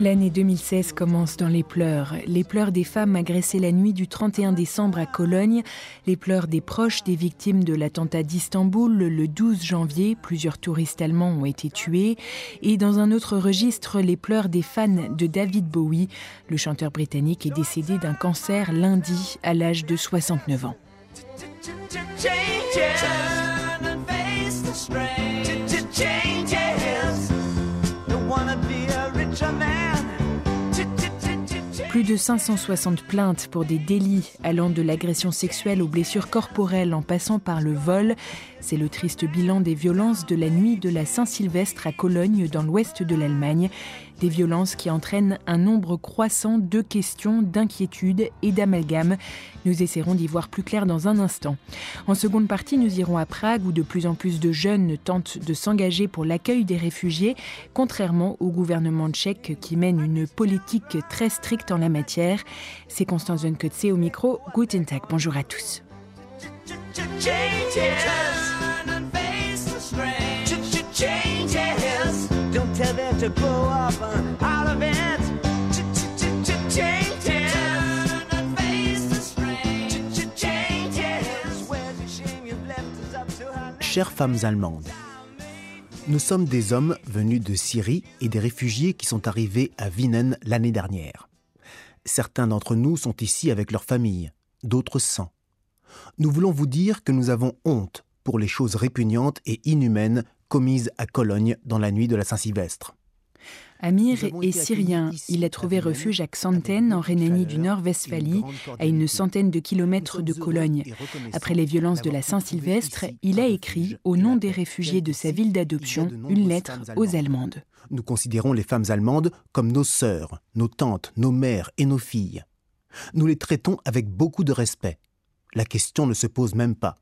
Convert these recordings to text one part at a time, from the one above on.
L'année 2016 commence dans les pleurs. Les pleurs des femmes agressées la nuit du 31 décembre à Cologne, les pleurs des proches des victimes de l'attentat d'Istanbul le 12 janvier, plusieurs touristes allemands ont été tués, et dans un autre registre, les pleurs des fans de David Bowie. Le chanteur britannique est décédé d'un cancer lundi à l'âge de 69 ans. Plus de 560 plaintes pour des délits allant de l'agression sexuelle aux blessures corporelles en passant par le vol. C'est le triste bilan des violences de la nuit de la Saint-Sylvestre à Cologne dans l'ouest de l'Allemagne. Des violences qui entraînent un nombre croissant de questions, d'inquiétudes et d'amalgames. Nous essaierons d'y voir plus clair dans un instant. En seconde partie, nous irons à Prague où de plus en plus de jeunes tentent de s'engager pour l'accueil des réfugiés, contrairement au gouvernement tchèque qui mène une politique très stricte en la matière. C'est Constance Venkotze au micro. Guten Tag, bonjour à tous. Chères femmes allemandes, nous sommes des hommes venus de Syrie et des réfugiés qui sont arrivés à Wien l'année dernière. Certains d'entre nous sont ici avec leurs familles, d'autres sans. Nous voulons vous dire que nous avons honte pour les choses répugnantes et inhumaines commises à Cologne dans la nuit de la Saint-Sylvestre. Amir est syrien. Il a trouvé refuge à Xanten, en Rhénanie du Nord-Westphalie, à une centaine de kilomètres de Cologne. Après les violences de la Saint-Sylvestre, il a écrit, au nom des réfugiés de sa ville d'adoption, une lettre aux Allemandes. Nous considérons les femmes allemandes comme nos sœurs, nos tantes, nos mères et nos filles. Nous les traitons avec beaucoup de respect. La question ne se pose même pas.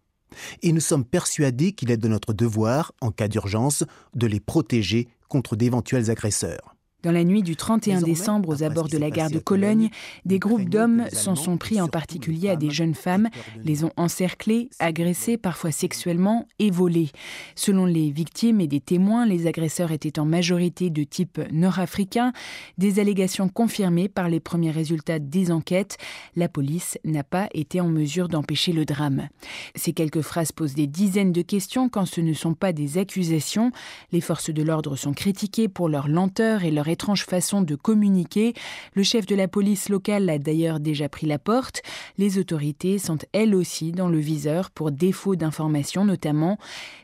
Et nous sommes persuadés qu'il est de notre devoir, en cas d'urgence, de les protéger contre d'éventuels agresseurs. Dans la nuit du 31 décembre aux abords de la gare de Cologne, des groupes d'hommes s'en sont pris en particulier à des jeunes femmes, les ont encerclées, agressées parfois sexuellement et volées. Selon les victimes et des témoins, les agresseurs étaient en majorité de type nord-africain, des allégations confirmées par les premiers résultats des enquêtes. La police n'a pas été en mesure d'empêcher le drame. Ces quelques phrases posent des dizaines de questions quand ce ne sont pas des accusations. Les forces de l'ordre sont critiquées pour leur lenteur et leur étrange façon de communiquer. Le chef de la police locale a d'ailleurs déjà pris la porte. Les autorités sont elles aussi dans le viseur pour défaut d'information notamment.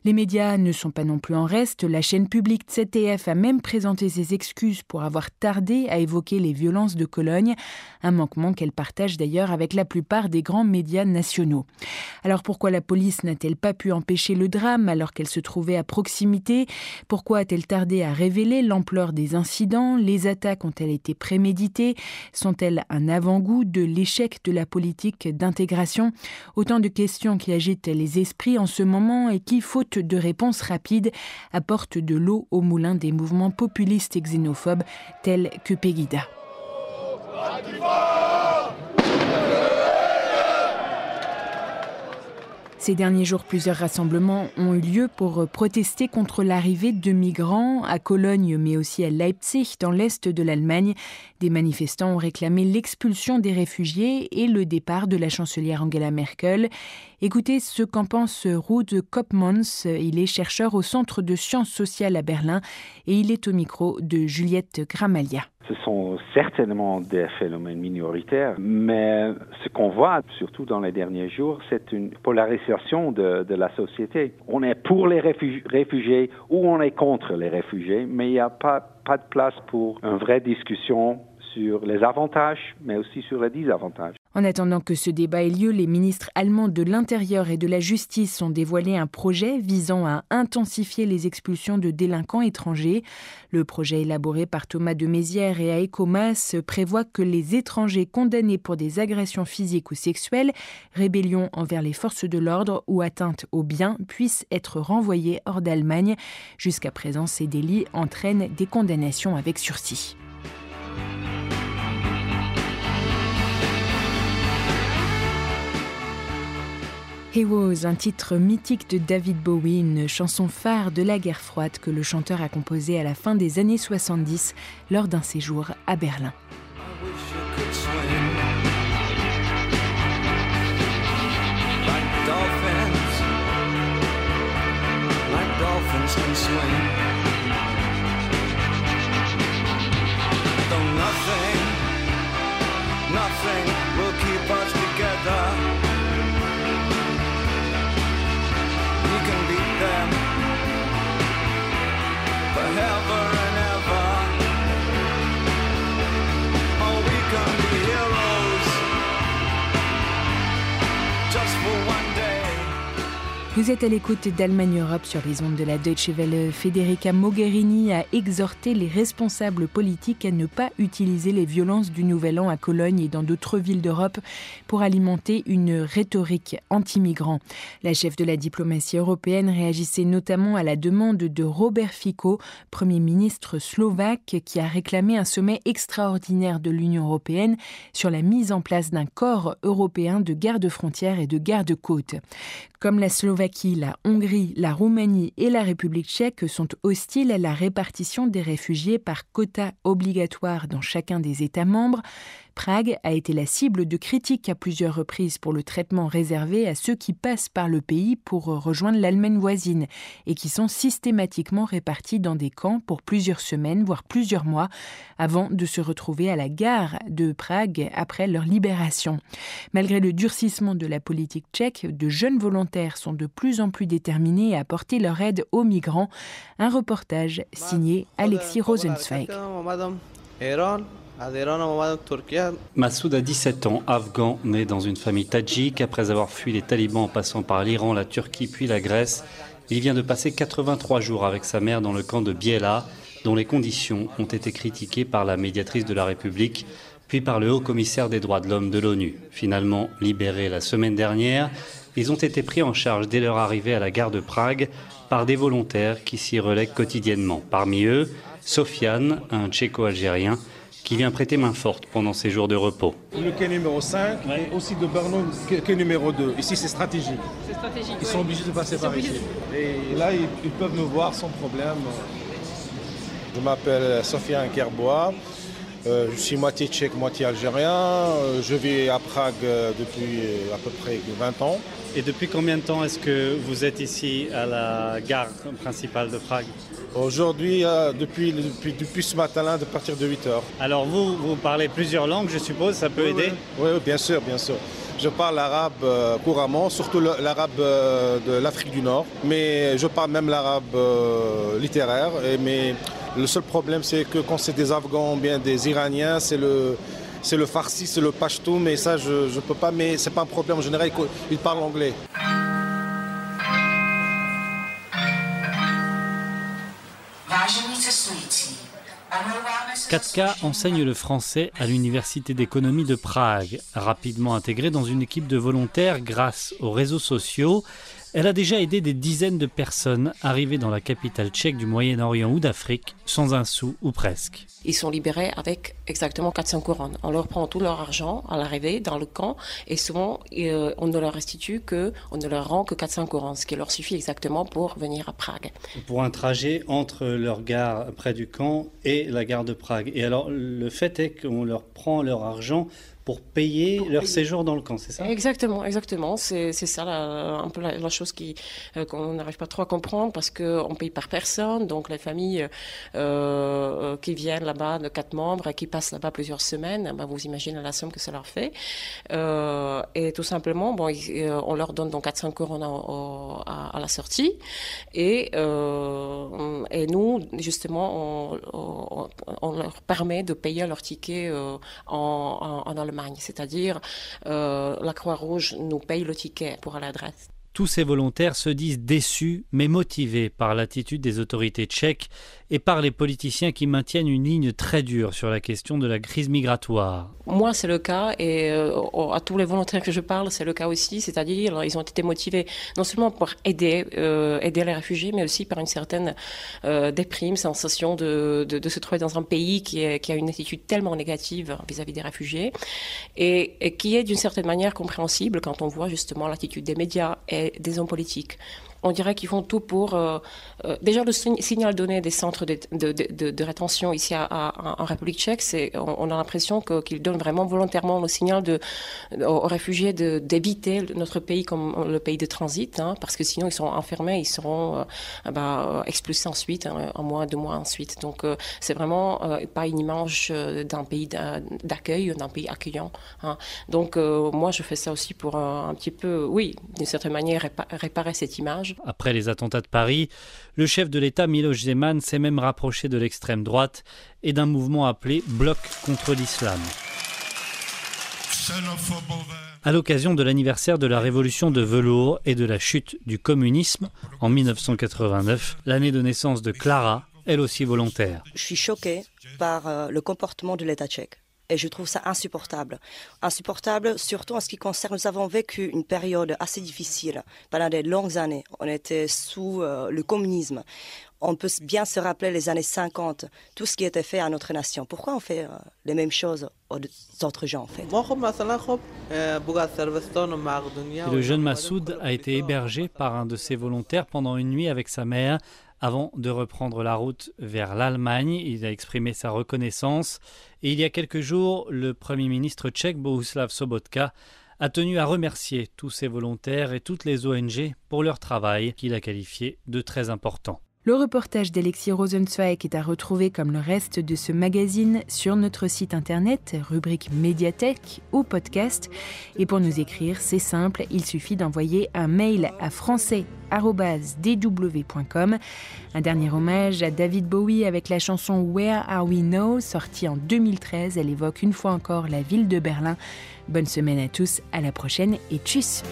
Les médias ne sont pas non plus en reste. La chaîne publique ZDF a même présenté ses excuses pour avoir tardé à évoquer les violences de Cologne, un manquement qu'elle partage d'ailleurs avec la plupart des grands médias nationaux. Alors pourquoi la police n'a-t-elle pas pu empêcher le drame alors qu'elle se trouvait à proximité? Pourquoi a-t-elle tardé à révéler l'ampleur des incidents? Les attaques ont-elles été préméditées? Sont-elles un avant-goût de l'échec de la politique d'intégration? Autant de questions qui agitent les esprits en ce moment et qui, faute de réponses rapides, apportent de l'eau au moulin des mouvements populistes et xénophobes tels que Pegida. Ces derniers jours, plusieurs rassemblements ont eu lieu pour protester contre l'arrivée de migrants à Cologne, mais aussi à Leipzig, dans l'est de l'Allemagne. Des manifestants ont réclamé l'expulsion des réfugiés et le départ de la chancelière Angela Merkel. Écoutez ce qu'en pense Ruud Kopmans. Il est chercheur au Centre de sciences sociales à Berlin et il est au micro de Juliette Gramalia. Ce sont certainement des phénomènes minoritaires, mais ce qu'on voit, surtout dans les derniers jours, c'est une polarisation de, la société. On est pour les réfugiés ou on est contre les réfugiés, mais il n'y a pas de place pour une vraie discussion sur les avantages, mais aussi sur les désavantages. En attendant que ce débat ait lieu, les ministres allemands de l'Intérieur et de la Justice ont dévoilé un projet visant à intensifier les expulsions de délinquants étrangers. Le projet élaboré par Thomas de Mézières et Aecomas prévoit que les étrangers condamnés pour des agressions physiques ou sexuelles, rébellion envers les forces de l'ordre ou atteinte aux biens puissent être renvoyés hors d'Allemagne. Jusqu'à présent, ces délits entraînent des condamnations avec sursis. Heroes, un titre mythique de David Bowie, une chanson phare de la guerre froide que le chanteur a composée à la fin des années 70 lors d'un séjour à Berlin. Vous êtes à l'écoute d'Allemagne Europe sur les ondes de la Deutsche Welle. Federica Mogherini a exhorté les responsables politiques à ne pas utiliser les violences du Nouvel An à Cologne et dans d'autres villes d'Europe pour alimenter une rhétorique anti-migrants. La chef de la diplomatie européenne réagissait notamment à la demande de Robert Fico, Premier ministre slovaque, qui a réclamé un sommet extraordinaire de l'Union européenne sur la mise en place d'un corps européen de garde-frontières et de garde-côtes. Comme la la Hongrie, la Roumanie et la République tchèque sont hostiles à la répartition des réfugiés par quota obligatoire dans chacun des États membres, Prague a été la cible de critiques à plusieurs reprises pour le traitement réservé à ceux qui passent par le pays pour rejoindre l'Allemagne voisine et qui sont systématiquement répartis dans des camps pour plusieurs semaines, voire plusieurs mois, avant de se retrouver à la gare de Prague après leur libération. Malgré le durcissement de la politique tchèque, de jeunes volontaires sont de plus en plus déterminés à apporter leur aide aux migrants. Un reportage signé Alexis Rosenzweig. Massoud a 17 ans, afghan, né dans une famille tadjik. Après avoir fui les talibans en passant par l'Iran, la Turquie puis la Grèce, il vient de passer 83 jours avec sa mère dans le camp de Biela, dont les conditions ont été critiquées par la médiatrice de la République, puis par le haut commissaire des droits de l'homme de l'ONU. Finalement libérés la semaine dernière, ils ont été pris en charge dès leur arrivée à la gare de Prague par des volontaires qui s'y relèguent quotidiennement. Parmi eux, Sofiane, un tchéco-algérien, qui vient prêter main forte pendant ses jours de repos. Le quai numéro 5 et aussi de Bernon, quai numéro 2. Ici, c'est stratégique. stratégique. Ils sont obligés de passer par ici. Et là, ils, peuvent nous voir sans problème. Je m'appelle Sofiane Kerbois. Euh, je suis moitié tchèque, moitié algérien. Euh, je vis à Prague euh, depuis à peu près 20 ans. Et depuis combien de temps est-ce que vous êtes ici à la gare principale de Prague? Aujourd'hui, depuis, depuis, ce matin-là, de partir de 8 heures. Alors vous, vous parlez plusieurs langues, je suppose, ça peut aider? oui, bien sûr, bien sûr. Je parle l'arabe couramment, surtout l'arabe de l'Afrique du Nord, mais je parle même l'arabe littéraire. Et, mais le seul problème, c'est que quand c'est des Afghans ou bien des Iraniens, c'est le, c'est le farsi, c'est le pashto, mais ça, je ne peux pas. Mais c'est pas un problème. En général, ils parlent anglais. Katka enseigne le français à l'Université d'économie de Prague. Rapidement intégrée dans une équipe de volontaires grâce aux réseaux sociaux, elle a déjà aidé des dizaines de personnes arrivées dans la capitale tchèque du Moyen-Orient ou d'Afrique sans un sou ou presque. Ils sont libérés avec exactement 400 couronnes. On leur prend tout leur argent à l'arrivée dans le camp et souvent euh, on ne leur restitue que, on ne leur rend que 400 couronnes, ce qui leur suffit exactement pour venir à Prague. Pour un trajet entre leur gare près du camp et la gare de Prague. Et alors le fait est qu'on leur prend leur argent pour payer leur séjour dans le camp, c'est ça? Exactement, exactement. C'est ça la, un peu la, chose qui euh, qu'on n'arrive pas trop à comprendre parce qu'on paye par personne. Donc les familles euh, euh, qui viennent là-bas de quatre membres et qui passent là-bas plusieurs semaines, ben, vous imaginez la somme que ça leur fait. et tout simplement, bon, on leur donne donc 400 couronnes à, à, la sortie et, et nous, justement, on, on, leur permet de payer leur ticket en, en, Allemagne. C'est-à-dire, la Croix-Rouge nous paye le ticket pour aller à Dresde. Tous ces volontaires se disent déçus mais motivés par l'attitude des autorités tchèques et par les politiciens qui maintiennent une ligne très dure sur la question de la crise migratoire. Moi, c'est le cas et euh, à tous les volontaires que je parle, c'est le cas aussi. C'est-à-dire, ils ont été motivés non seulement pour aider, euh, aider les réfugiés, mais aussi par une certaine euh, déprime, sensation de, se trouver dans un pays qui a une attitude tellement négative vis-à-vis des réfugiés et, et qui est d'une certaine manière compréhensible quand on voit justement l'attitude des médias et des hommes politiques on dirait qu'ils font tout pour... Euh, euh, déjà, le signal donné des centres de, de, rétention ici à, en République tchèque, c'est, on, a l'impression qu'ils donnent vraiment volontairement le signal de, aux réfugiés d'éviter notre pays comme le pays de transit, hein, parce que sinon ils seront enfermés, ils seront euh, bah, expulsés ensuite, hein, un mois, deux mois ensuite. Donc, c'est vraiment pas une image d'un pays d'accueil, d'un pays accueillant. Hein. Donc, moi, je fais ça aussi pour un petit peu, oui, d'une certaine manière, réparer cette image. Après les attentats de Paris, le chef de l'État Miloš Zeman s'est même rapproché de l'extrême droite et d'un mouvement appelé Bloc contre l'islam. À l'occasion de l'anniversaire de la révolution de velours et de la chute du communisme en 1989, l'année de naissance de Clara, elle aussi volontaire. Je suis choquée par euh, le comportement de l'État tchèque. Et je trouve ça insupportable. Insupportable, surtout en ce qui concerne, nous avons vécu une période assez difficile pendant des longues années. On était sous euh, le communisme. On peut bien se rappeler les années 50, tout ce qui était fait à notre nation. Pourquoi on fait euh, les mêmes choses aux autres gens en fait? Le jeune Massoud a été hébergé par un de ses volontaires pendant une nuit avec sa mère avant de reprendre la route vers l'Allemagne. Il a exprimé sa reconnaissance et il y a quelques jours, le Premier ministre tchèque Bohuslav Sobotka a tenu à remercier tous ses volontaires et toutes les ONG pour leur travail qu'il a qualifié de très important. Le reportage d'Alexis Rosenzweig est à retrouver comme le reste de ce magazine sur notre site internet, rubrique médiathèque ou podcast. Et pour nous écrire, c'est simple, il suffit d'envoyer un mail à français.dw.com. Un dernier hommage à David Bowie avec la chanson Where Are We Now, sortie en 2013. Elle évoque une fois encore la ville de Berlin. Bonne semaine à tous, à la prochaine et tchuss!